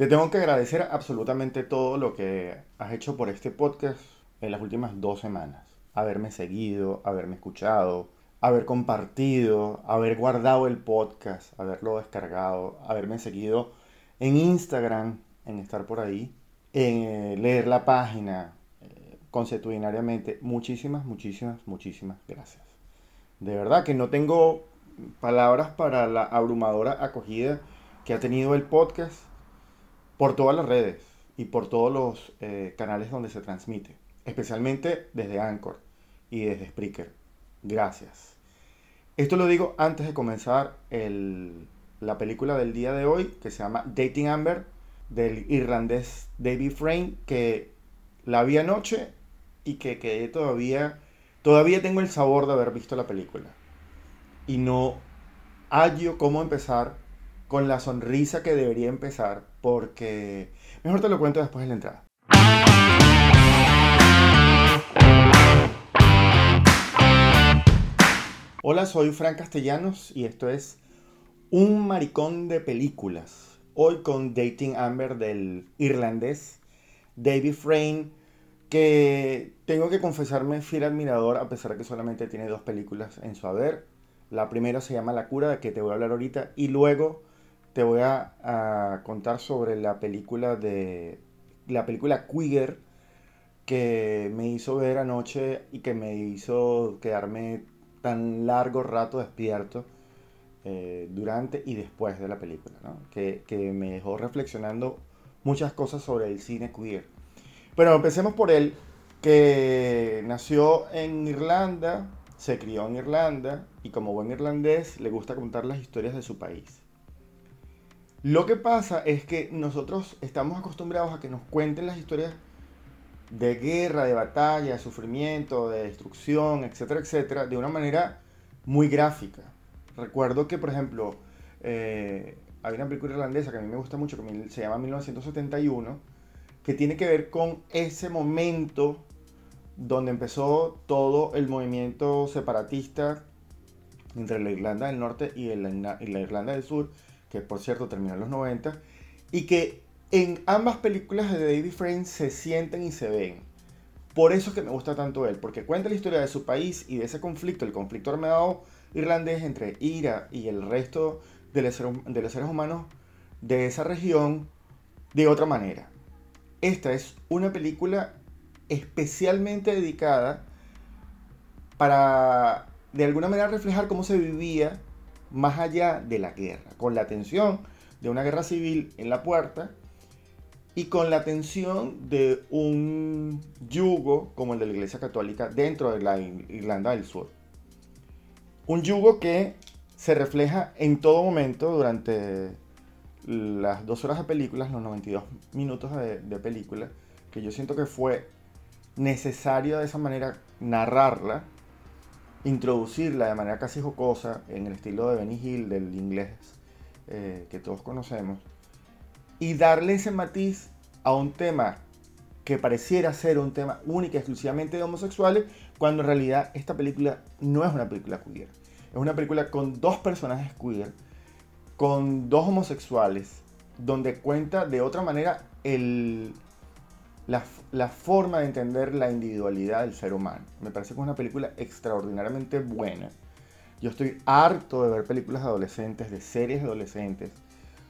Te tengo que agradecer absolutamente todo lo que has hecho por este podcast en las últimas dos semanas. Haberme seguido, haberme escuchado, haber compartido, haber guardado el podcast, haberlo descargado, haberme seguido en Instagram, en estar por ahí, en eh, leer la página eh, consuetudinariamente. Muchísimas, muchísimas, muchísimas gracias. De verdad que no tengo palabras para la abrumadora acogida que ha tenido el podcast por todas las redes y por todos los eh, canales donde se transmite, especialmente desde Anchor y desde Spreaker. Gracias. Esto lo digo antes de comenzar la película del día de hoy, que se llama Dating Amber, del irlandés David Frame, que la vi anoche y que quedé todavía, todavía tengo el sabor de haber visto la película. Y no hallo cómo empezar con la sonrisa que debería empezar, porque mejor te lo cuento después de la entrada. Hola, soy Fran Castellanos y esto es Un Maricón de Películas. Hoy con Dating Amber del irlandés David Frame, que tengo que confesarme fiel admirador a pesar de que solamente tiene dos películas en su haber. La primera se llama La cura, de que te voy a hablar ahorita, y luego te voy a, contar sobre la película de la película Queer que me hizo ver anoche y que me hizo quedarme tan largo rato despierto eh, durante y después de la película, que, que, me dejó reflexionando muchas cosas sobre el cine queer. Pero empecemos por él, que nació en Irlanda, se crió en Irlanda y como buen irlandés le gusta contar las historias de su país. Lo que pasa es que nosotros estamos acostumbrados a que nos cuenten las historias de guerra, de batalla, de sufrimiento, de destrucción, etcétera, etcétera, de una manera muy gráfica. Recuerdo que, por ejemplo, eh, hay una película irlandesa que a mí me gusta mucho, que se llama 1971, que tiene que ver con ese momento donde empezó todo el movimiento separatista entre la Irlanda del Norte y la Irlanda del Sur, que por cierto terminó en los 90, y que en ambas películas de David Frame se sienten y se ven. Por eso es que me gusta tanto él, porque cuenta la historia de su país y de ese conflicto, el conflicto armado irlandés entre Ira y el resto de de los seres humanos de esa región de otra manera. Esta es una película especialmente dedicada para de alguna manera reflejar cómo se vivía más allá de la guerra, con la tensión de una guerra civil en la puerta y con la tensión de un yugo como el de la Iglesia Católica dentro de la Irlanda del Sur. Un yugo que se refleja en todo momento durante las dos horas de película, los 92 minutos de, de película, que yo siento que fue necesario de esa manera narrarla introducirla de manera casi jocosa en el estilo de Benny Hill, del inglés eh, que todos conocemos, y darle ese matiz a un tema que pareciera ser un tema único y exclusivamente de homosexuales, cuando en realidad esta película no es una película queer. Es una película con dos personajes queer, con dos homosexuales, donde cuenta de otra manera el, la, forma de entender la individualidad del ser humano. Me parece que es una película extraordinariamente buena. Yo estoy harto de ver películas de adolescentes, de series de adolescentes,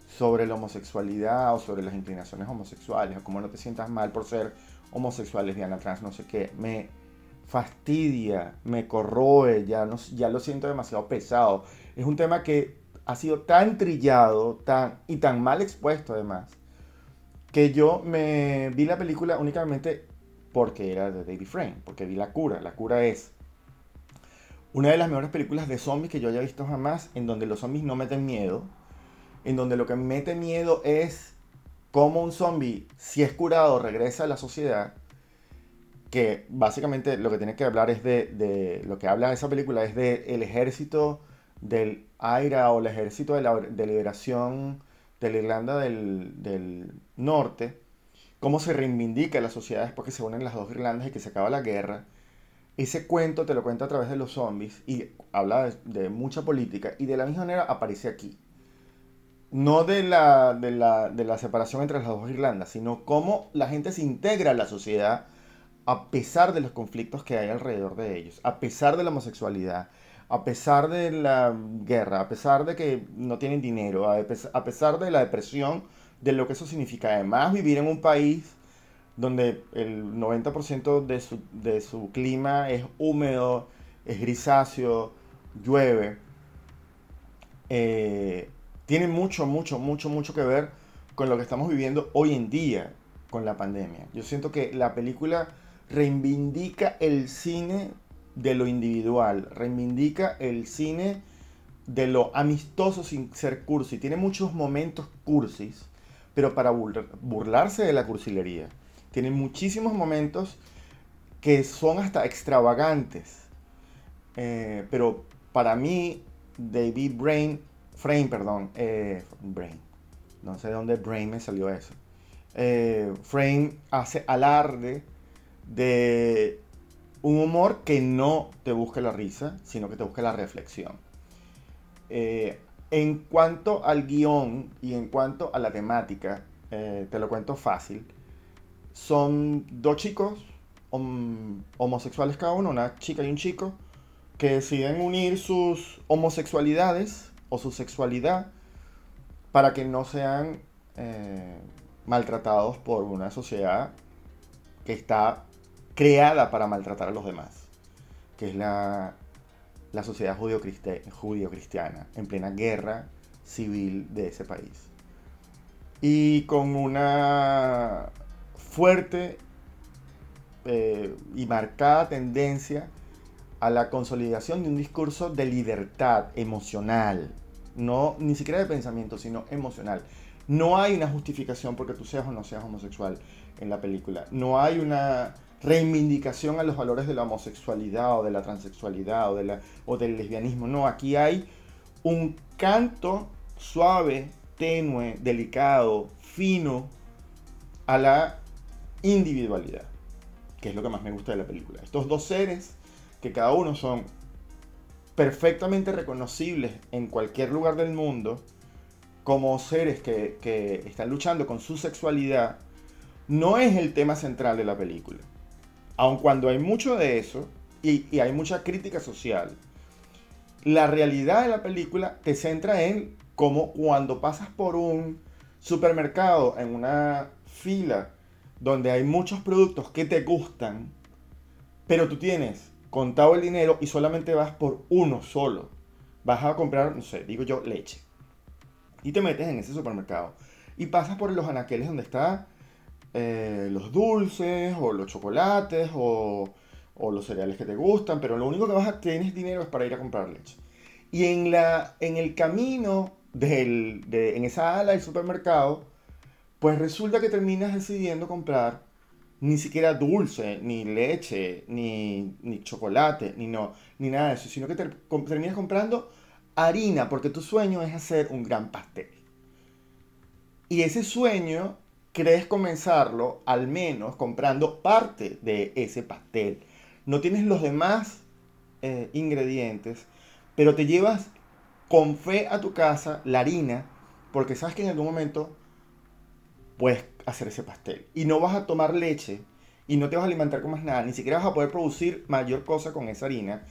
sobre la homosexualidad o sobre las inclinaciones homosexuales, o cómo no te sientas mal por ser homosexual, lesbiana, trans, no sé qué. Me fastidia, me corroe, ya, no, ya lo siento demasiado pesado. Es un tema que ha sido tan trillado tan, y tan mal expuesto además, que yo me vi la película únicamente porque era de David Frame, porque vi La Cura. La Cura es una de las mejores películas de zombies que yo haya visto jamás, en donde los zombies no meten miedo, en donde lo que mete miedo es cómo un zombie, si es curado, regresa a la sociedad, que básicamente lo que tiene que hablar es de, lo que habla esa película es del el ejército del AIRA o el ejército de, la, de liberación de la Irlanda del, Norte, cómo se reivindica la sociedad después que se unen las dos Irlandas y que se acaba la guerra. Ese cuento te lo cuenta a través de los zombies y habla de, mucha política y de la misma manera aparece aquí. no de la, de la, separación entre las dos Irlandas, sino cómo la gente se integra a la sociedad a pesar de los conflictos que hay alrededor de ellos, a pesar de la homosexualidad, a pesar de la guerra, a pesar de que no tienen dinero, a pesar de la depresión, de lo que eso significa. Además, vivir en un país donde el 90% de su, de su clima es húmedo, es grisáceo, llueve. Eh, tiene mucho, mucho, mucho, mucho que ver con lo que estamos viviendo hoy en día con la pandemia. Yo siento que la película reivindica el cine de lo individual, reivindica el cine de lo amistoso sin ser cursi. Tiene muchos momentos cursis, pero para burlarse de la cursilería. Tiene muchísimos momentos que son hasta extravagantes. Eh, pero para mí, David Brain Frame, perdón, eh, Brain, no sé de dónde Brain me salió eso. Eh, Frame hace alarde de un humor que no te busque la risa, sino que te busque la reflexión. Eh, en cuanto al guion y en cuanto a la temática, te lo cuento fácil. Son dos chicos homosexuales cada uno, una chica y un chico, que deciden unir sus homosexualidades o su sexualidad para que no sean eh, maltratados por una sociedad que está creada para maltratar a los demás, que es la, la sociedad judío-cristiana, en plena guerra civil de ese país. Y con una fuerte eh, y marcada tendencia a la consolidación de un discurso de libertad emocional, no ni siquiera de pensamiento, sino emocional. No hay una justificación porque tú seas o no seas homosexual en la película. No hay una reivindicación a los valores de la homosexualidad o de la transexualidad o, del lesbianismo. No, aquí hay un canto suave, tenue, delicado, fino a la individualidad, que es lo que más me gusta de la película. Estos dos seres, que cada uno son perfectamente reconocibles en cualquier lugar del mundo como seres que, están luchando con su sexualidad, no es el tema central de la película. Aun cuando hay mucho de eso y, hay mucha crítica social, la realidad de la película te centra en cómo cuando pasas por un supermercado en una fila donde hay muchos productos que te gustan, pero tú tienes contado el dinero y solamente vas por uno solo. Vas a comprar, no sé, digo yo, leche. Y te metes en ese supermercado. Y pasas por los anaqueles donde están eh, los dulces o los chocolates o, los cereales que te gustan, pero lo único que vas a tener dinero es para ir a comprar leche. Y en, la, en el camino, del, de, en esa ala del supermercado, pues resulta que terminas decidiendo comprar ni siquiera dulce, ni leche, ni, chocolate, ni, no, ni nada de eso, sino que terminas comprando harina porque tu sueño es hacer un gran pastel. Y ese sueño crees comenzarlo al menos comprando parte de ese pastel. No tienes los demás eh, ingredientes, pero te llevas con fe a tu casa la harina porque sabes que en algún momento puedes hacer ese pastel. Y no vas a tomar leche y no te vas a alimentar con más nada, ni siquiera vas a poder producir mayor cosa con esa harina,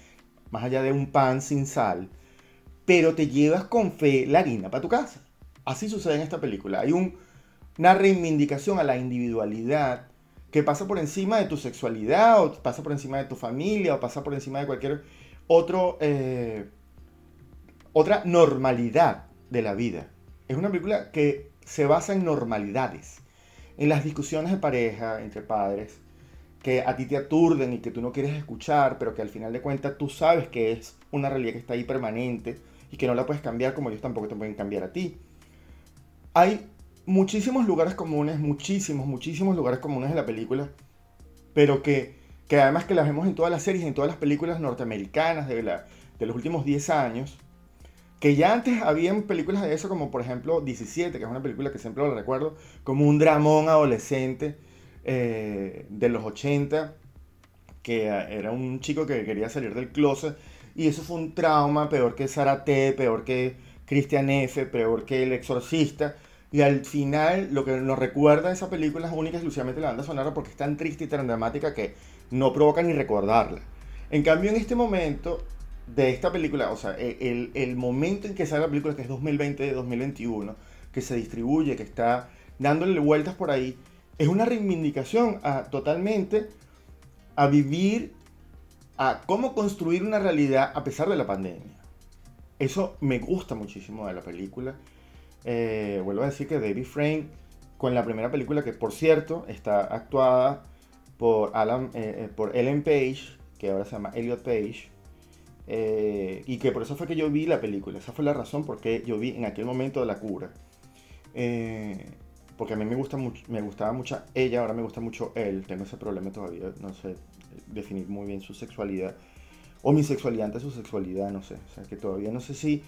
más allá de un pan sin sal, pero te llevas con fe la harina para tu casa. Así sucede en esta película. Hay un, una reivindicación a la individualidad que pasa por encima de tu sexualidad, o pasa por encima de tu familia, o pasa por encima de cualquier otro, eh, otra normalidad de la vida. Es una película que se basa en normalidades en las discusiones de pareja entre padres que a ti te aturden y que tú no quieres escuchar, pero que al final de cuentas tú sabes que es una realidad que está ahí permanente y que no la puedes cambiar como ellos tampoco te pueden cambiar a ti. Hay muchísimos lugares comunes, muchísimos, muchísimos lugares comunes en la película, pero que, que además que las vemos en todas las series, en todas las películas norteamericanas de, la, de los últimos 10 años, que ya antes habían películas de eso, como por ejemplo 17, que es una película que siempre lo recuerdo, como un dramón adolescente eh, de los 80, que era un chico que quería salir del closet, y eso fue un trauma peor que Zarate, peor que Christian F., peor que El Exorcista. Y al final, lo que nos recuerda esa película es única y exclusivamente la banda sonora porque es tan triste y tan dramática que no provoca ni recordarla. En cambio, en este momento de esta película, o sea, e, el, momento en que sale la película, que es 2020-2021, que se distribuye, que está dándole vueltas por ahí, es una reivindicación totalmente a vivir, a cómo construir una realidad a pesar de la pandemia. Eso me gusta muchísimo de la película. Eh, vuelvo a decir que David Frame, con la primera película, que por cierto está actuada por, Alan, eh, eh, por Ellen Page, que ahora se llama Elliot Page, y que por eso fue que yo vi la película. Esa fue la razón por qué yo vi en aquel momento la cura. porque a mí me, gusta me gustaba mucho ella, ahora me gusta mucho él. Tengo ese problema todavía, no sé definir muy bien su sexualidad. O mi sexualidad ante su sexualidad, no sé. O sea, que todavía no sé si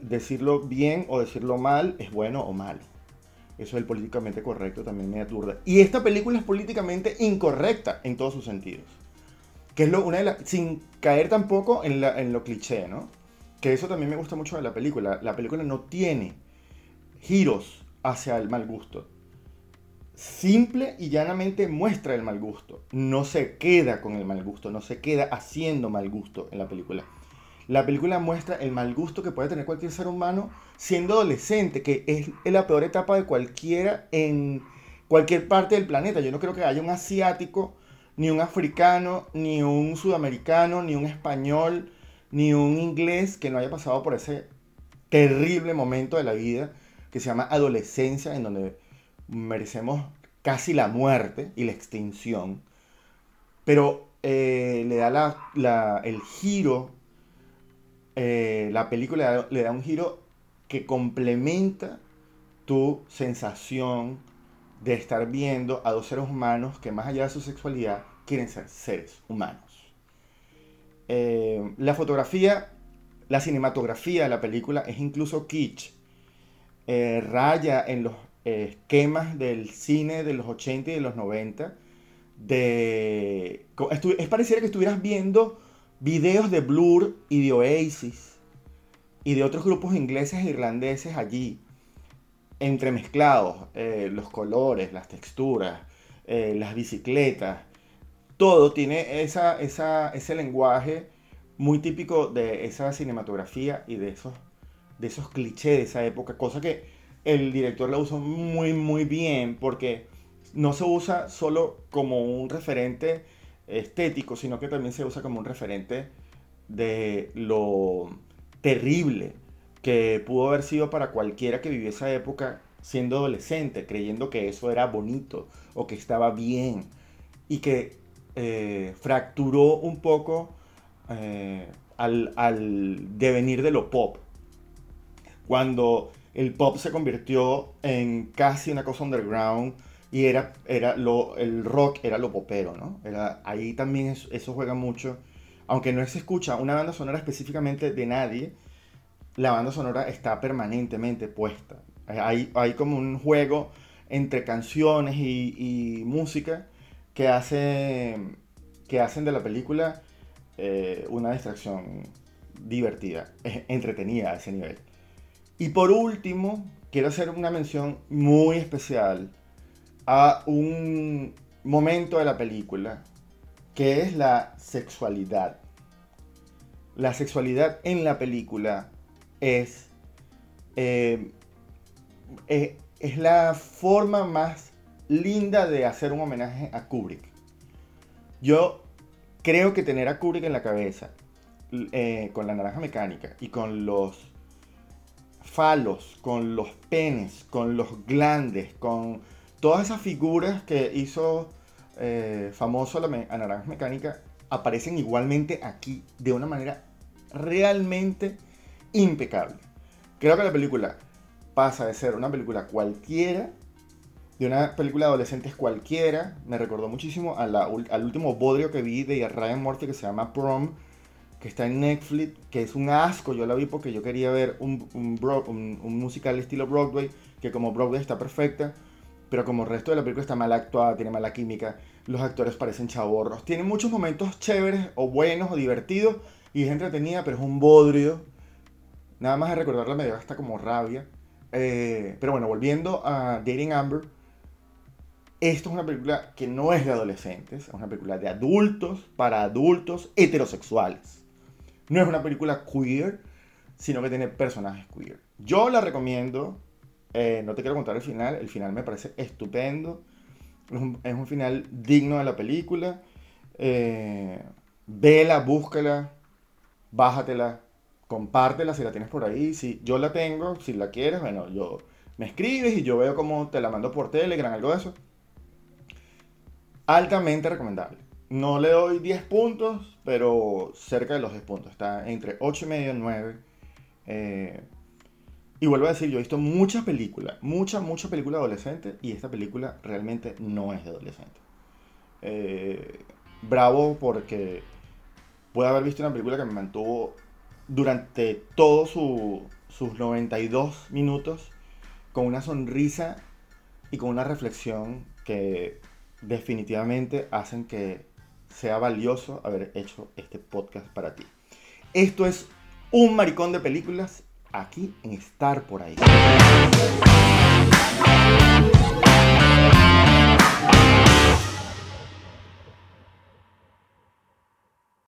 decirlo bien o decirlo mal es bueno o malo. Eso es el políticamente correcto también me aturda. Y esta película es políticamente incorrecta en todos sus sentidos. Que es lo, una de las. Sin caer tampoco en, la, en lo cliché, ¿no? Que eso también me gusta mucho de la película. La película no tiene giros hacia el mal gusto. Simple y llanamente muestra el mal gusto. No se queda con el mal gusto, no se queda haciendo mal gusto en la película la película muestra el mal gusto que puede tener cualquier ser humano siendo adolescente, que es la peor etapa de cualquiera en cualquier parte del planeta. Yo no creo que haya un asiático, ni un africano, ni un sudamericano, ni un español, ni un inglés que no haya pasado por ese terrible momento de la vida que se llama adolescencia, en donde merecemos casi la muerte y la extinción. Pero eh, le da el giro eh, la película le da, un giro que complementa tu sensación de estar viendo a dos seres humanos que más allá de su sexualidad quieren ser seres humanos. Eh, la fotografía, la cinematografía de la película es incluso kitsch. Eh, raya en los esquemas del cine de los 80 y de los 90. De, es pareciera que estuvieras viendo videos de Blur y de Oasis y de otros grupos ingleses e irlandeses allí, entremezclados, eh, los colores, las texturas, eh, las bicicletas, todo tiene esa, ese lenguaje muy típico de esa cinematografía y de esos, de esos clichés de esa época, cosa que el director la usó muy, muy bien porque no se usa solo como un referente estético, sino que también se usa como un referente de lo terrible que pudo haber sido para cualquiera que vivió esa época siendo adolescente, creyendo que eso era bonito o que estaba bien y que eh, fracturó un poco eh, al, al, devenir de lo pop. Cuando el pop se convirtió en casi una cosa underground, y era, era lo, el rock era lo popero, ¿no? Era, ahí también eso, juega mucho. Aunque no se escucha una banda sonora específicamente de nadie, la banda sonora está permanentemente puesta. Hay, hay como un juego entre canciones y, música que, hace, que hacen de la película eh, una distracción divertida, entretenida a ese nivel. Y por último, quiero hacer una mención muy especial a un momento de la película que es la sexualidad. La sexualidad en la película es, eh, eh, es, la forma más linda de hacer un homenaje a Kubrick. Yo creo que tener a Kubrick en la cabeza, eh, con la naranja mecánica y con los falos, con los penes, con los glandes, con todas esas figuras que hizo eh, famoso a Naranja Mecánica aparecen igualmente aquí de una manera realmente impecable. Creo que la película pasa de ser una película cualquiera, de una película de adolescentes cualquiera. Me recordó muchísimo al último bodrio que vi de Ryan Murphy que se llama Prom, que está en Netflix, que es un asco. Yo la vi porque yo quería ver un, un, un musical estilo Broadway, que como Broadway está perfecta pero como el resto de la película está mal actuada, tiene mala química, los actores parecen chaborros. Tiene muchos momentos chéveres o buenos o divertidos y es entretenida, pero es un bodrio Nada más de recordarla me dio hasta como rabia. Eh, pero bueno, volviendo a Dating Amber, esto es una película que no es de adolescentes, es una película de adultos para adultos heterosexuales. No es una película queer, sino que tiene personajes queer. Yo la recomiendo, eh, no te quiero contar el final, el final me parece estupendo, es un, final digno de la película. Eh, vela, búscala, bájatela, compártela si la tienes por ahí. Si yo la tengo, si la quieres, bueno, yo me escribes y yo veo cómo te la mando por Telegram, algo de eso. Altamente recomendable. No le doy 10 puntos, pero cerca de los 10 puntos. Está entre 8 y medio y 9. Eh, y vuelvo a decir, yo he visto muchas películas, muchas, muchas películas adolescentes y esta película realmente no es de adolescente. Eh, bravo porque puede haber visto una película que me mantuvo durante todos sus 92 minutos con una sonrisa y con una reflexión que definitivamente hacen que sea valioso haber hecho este podcast para ti. Esto es un maricón de películas aquí en Estar por ahí.